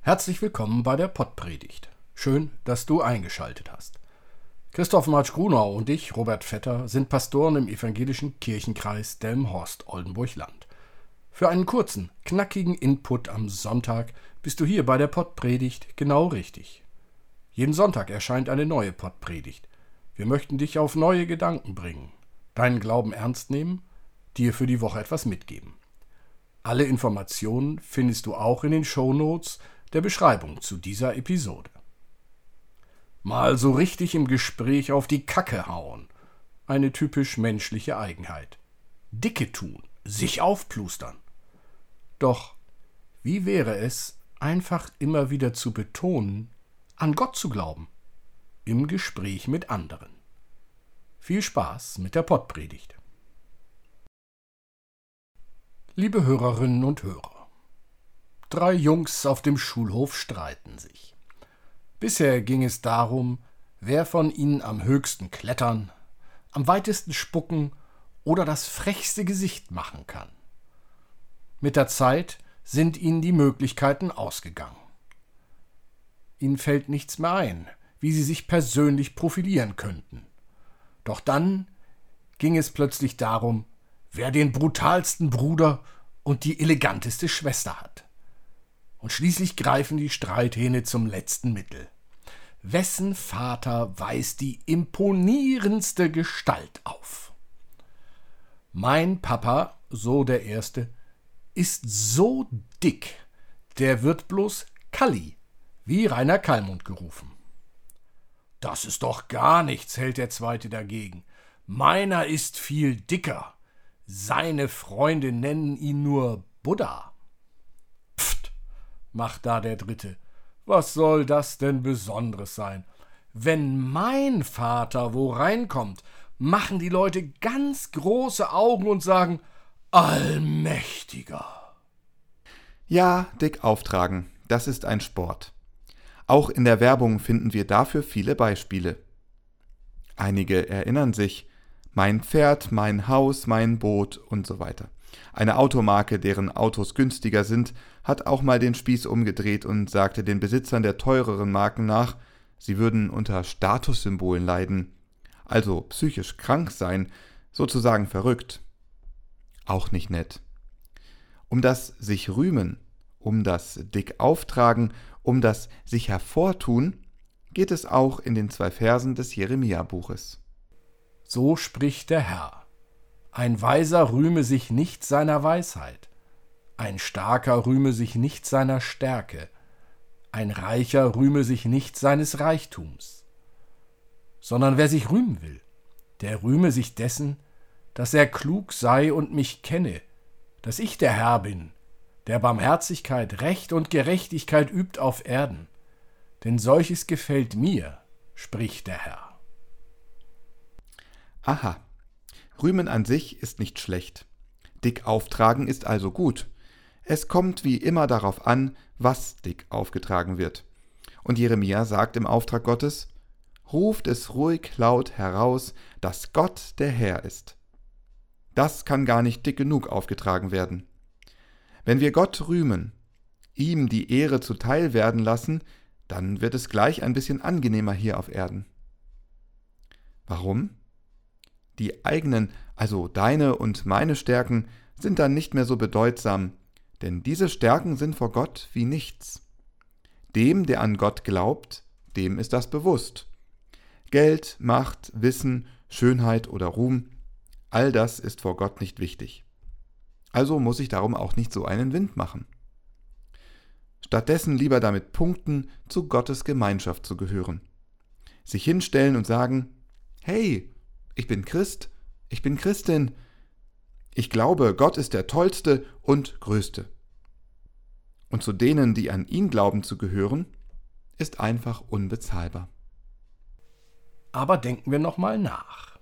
Herzlich willkommen bei der Pottpredigt. Schön, dass du eingeschaltet hast. Christoph Marsch Grunau und ich, Robert Vetter, sind Pastoren im evangelischen Kirchenkreis Delmhorst-Oldenburg-Land. Für einen kurzen, knackigen Input am Sonntag bist du hier bei der Pottpredigt genau richtig. Jeden Sonntag erscheint eine neue Pottpredigt. Wir möchten dich auf neue Gedanken bringen, deinen Glauben ernst nehmen, dir für die Woche etwas mitgeben. Alle Informationen findest du auch in den Shownotes der Beschreibung zu dieser Episode. Mal so richtig im Gespräch auf die Kacke hauen. Eine typisch menschliche Eigenheit. Dicke tun, sich aufplustern. Doch wie wäre es, einfach immer wieder zu betonen, an Gott zu glauben, im Gespräch mit anderen. Viel Spaß mit der Pottpredigt. Liebe Hörerinnen und Hörer, Drei Jungs auf dem Schulhof streiten sich. Bisher ging es darum, wer von ihnen am höchsten klettern, am weitesten spucken oder das frechste Gesicht machen kann. Mit der Zeit sind ihnen die Möglichkeiten ausgegangen. Ihnen fällt nichts mehr ein, wie sie sich persönlich profilieren könnten. Doch dann ging es plötzlich darum, wer den brutalsten Bruder und die eleganteste Schwester hat und schließlich greifen die Streithähne zum letzten Mittel. Wessen Vater weist die imponierendste Gestalt auf? Mein Papa, so der Erste, ist so dick, der wird bloß Kalli, wie Rainer Kallmund gerufen. Das ist doch gar nichts, hält der Zweite dagegen. Meiner ist viel dicker. Seine Freunde nennen ihn nur Buddha macht da der Dritte. Was soll das denn Besonderes sein? Wenn mein Vater wo reinkommt, machen die Leute ganz große Augen und sagen Allmächtiger. Ja, dick auftragen, das ist ein Sport. Auch in der Werbung finden wir dafür viele Beispiele. Einige erinnern sich, mein Pferd, mein Haus, mein Boot und so weiter. Eine Automarke, deren Autos günstiger sind, hat auch mal den Spieß umgedreht und sagte den Besitzern der teureren Marken nach, sie würden unter Statussymbolen leiden, also psychisch krank sein, sozusagen verrückt. Auch nicht nett. Um das sich rühmen, um das dick auftragen, um das sich hervortun, geht es auch in den zwei Versen des Jeremia-Buches. So spricht der Herr. Ein Weiser rühme sich nicht seiner Weisheit, ein Starker rühme sich nicht seiner Stärke, ein Reicher rühme sich nicht seines Reichtums, sondern wer sich rühmen will, der rühme sich dessen, dass er klug sei und mich kenne, dass ich der Herr bin, der Barmherzigkeit, Recht und Gerechtigkeit übt auf Erden. Denn solches gefällt mir, spricht der Herr. Aha, Rühmen an sich ist nicht schlecht. Dick auftragen ist also gut. Es kommt wie immer darauf an, was dick aufgetragen wird. Und Jeremia sagt im Auftrag Gottes, ruft es ruhig laut heraus, dass Gott der Herr ist. Das kann gar nicht dick genug aufgetragen werden. Wenn wir Gott rühmen, ihm die Ehre zuteil werden lassen, dann wird es gleich ein bisschen angenehmer hier auf Erden. Warum? Die eigenen, also deine und meine Stärken, sind dann nicht mehr so bedeutsam, denn diese Stärken sind vor Gott wie nichts. Dem, der an Gott glaubt, dem ist das bewusst. Geld, Macht, Wissen, Schönheit oder Ruhm, all das ist vor Gott nicht wichtig. Also muss ich darum auch nicht so einen Wind machen. Stattdessen lieber damit punkten, zu Gottes Gemeinschaft zu gehören. Sich hinstellen und sagen, hey, ich bin Christ, ich bin Christin, ich glaube, Gott ist der Tollste und Größte. Und zu denen, die an ihn glauben zu gehören, ist einfach unbezahlbar. Aber denken wir nochmal nach.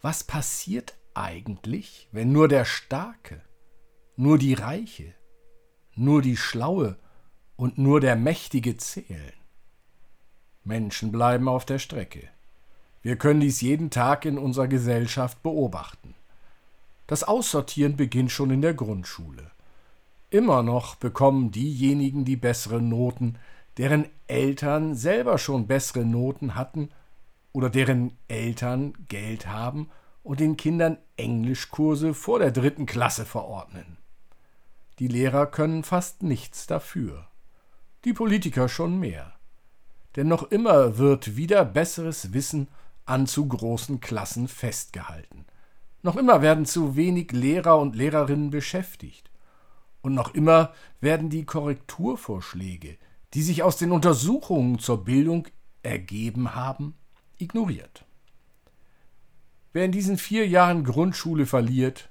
Was passiert eigentlich, wenn nur der Starke, nur die Reiche, nur die Schlaue und nur der Mächtige zählen? Menschen bleiben auf der Strecke. Wir können dies jeden Tag in unserer Gesellschaft beobachten. Das Aussortieren beginnt schon in der Grundschule. Immer noch bekommen diejenigen die besseren Noten, deren Eltern selber schon bessere Noten hatten oder deren Eltern Geld haben und den Kindern Englischkurse vor der dritten Klasse verordnen. Die Lehrer können fast nichts dafür. Die Politiker schon mehr. Denn noch immer wird wieder besseres Wissen an zu großen Klassen festgehalten. Noch immer werden zu wenig Lehrer und Lehrerinnen beschäftigt. Und noch immer werden die Korrekturvorschläge, die sich aus den Untersuchungen zur Bildung ergeben haben, ignoriert. Wer in diesen vier Jahren Grundschule verliert,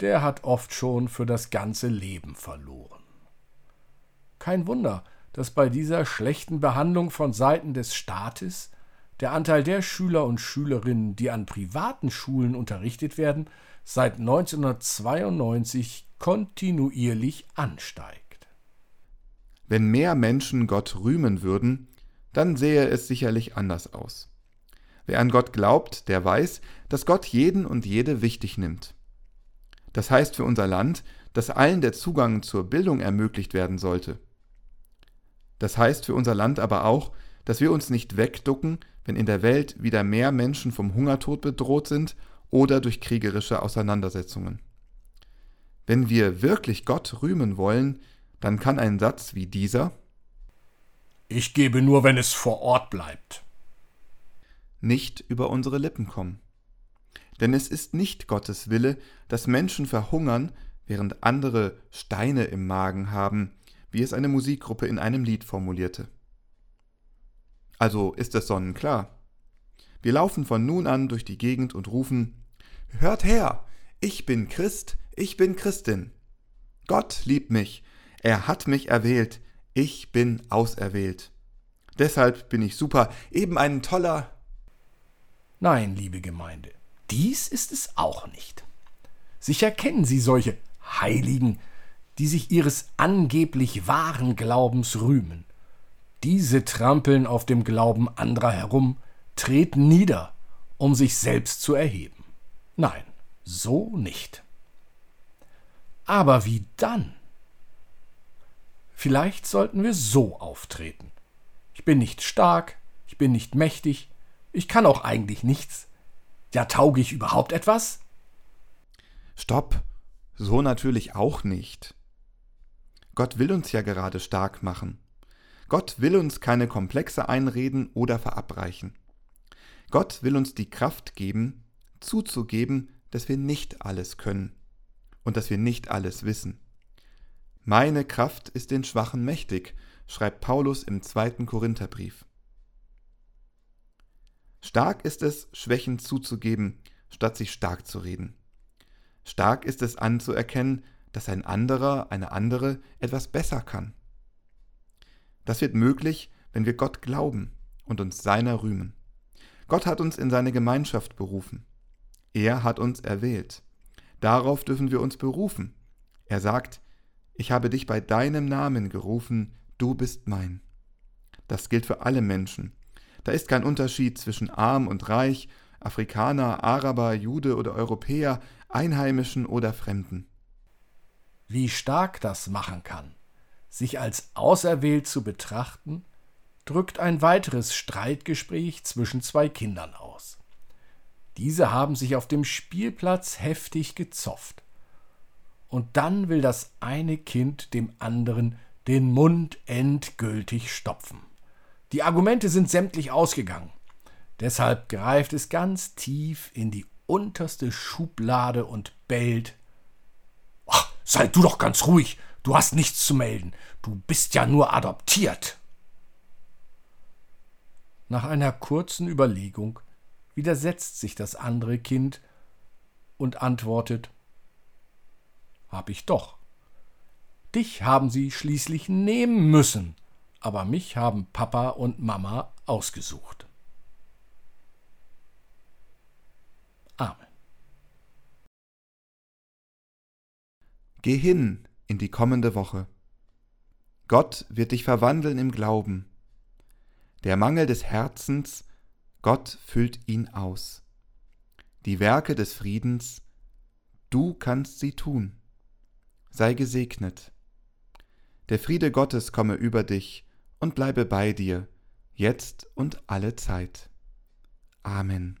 der hat oft schon für das ganze Leben verloren. Kein Wunder, dass bei dieser schlechten Behandlung von Seiten des Staates der Anteil der Schüler und Schülerinnen, die an privaten Schulen unterrichtet werden, seit 1992 kontinuierlich ansteigt. Wenn mehr Menschen Gott rühmen würden, dann sähe es sicherlich anders aus. Wer an Gott glaubt, der weiß, dass Gott jeden und jede wichtig nimmt. Das heißt für unser Land, dass allen der Zugang zur Bildung ermöglicht werden sollte. Das heißt für unser Land aber auch, dass wir uns nicht wegducken, wenn in der Welt wieder mehr Menschen vom Hungertod bedroht sind oder durch kriegerische Auseinandersetzungen. Wenn wir wirklich Gott rühmen wollen, dann kann ein Satz wie dieser Ich gebe nur, wenn es vor Ort bleibt nicht über unsere Lippen kommen. Denn es ist nicht Gottes Wille, dass Menschen verhungern, während andere Steine im Magen haben, wie es eine Musikgruppe in einem Lied formulierte. Also ist es sonnenklar. Wir laufen von nun an durch die Gegend und rufen Hört her, ich bin Christ, ich bin Christin. Gott liebt mich, er hat mich erwählt, ich bin auserwählt. Deshalb bin ich super, eben ein toller, Nein, liebe Gemeinde, dies ist es auch nicht. Sicher kennen Sie solche Heiligen, die sich ihres angeblich wahren Glaubens rühmen. Diese trampeln auf dem Glauben anderer herum, treten nieder, um sich selbst zu erheben. Nein, so nicht. Aber wie dann? Vielleicht sollten wir so auftreten. Ich bin nicht stark, ich bin nicht mächtig, ich kann auch eigentlich nichts. Ja, tauge ich überhaupt etwas? Stopp, so natürlich auch nicht. Gott will uns ja gerade stark machen. Gott will uns keine Komplexe einreden oder verabreichen. Gott will uns die Kraft geben, zuzugeben, dass wir nicht alles können und dass wir nicht alles wissen. Meine Kraft ist den Schwachen mächtig, schreibt Paulus im zweiten Korintherbrief. Stark ist es, Schwächen zuzugeben, statt sich stark zu reden. Stark ist es anzuerkennen, dass ein anderer, eine andere etwas besser kann. Das wird möglich, wenn wir Gott glauben und uns seiner rühmen. Gott hat uns in seine Gemeinschaft berufen. Er hat uns erwählt. Darauf dürfen wir uns berufen. Er sagt, ich habe dich bei deinem Namen gerufen, du bist mein. Das gilt für alle Menschen, da ist kein Unterschied zwischen arm und reich, Afrikaner, Araber, Jude oder Europäer, Einheimischen oder Fremden. Wie stark das machen kann, sich als auserwählt zu betrachten, drückt ein weiteres Streitgespräch zwischen zwei Kindern aus. Diese haben sich auf dem Spielplatz heftig gezofft. Und dann will das eine Kind dem anderen den Mund endgültig stopfen. Die Argumente sind sämtlich ausgegangen. Deshalb greift es ganz tief in die unterste Schublade und bellt. Ach, sei du doch ganz ruhig, du hast nichts zu melden, du bist ja nur adoptiert. Nach einer kurzen Überlegung widersetzt sich das andere Kind und antwortet Hab ich doch. Dich haben sie schließlich nehmen müssen aber mich haben Papa und Mama ausgesucht. Amen. Geh hin in die kommende Woche. Gott wird dich verwandeln im Glauben. Der Mangel des Herzens, Gott füllt ihn aus. Die Werke des Friedens, du kannst sie tun. Sei gesegnet. Der Friede Gottes komme über dich und bleibe bei dir, jetzt und alle Zeit. Amen.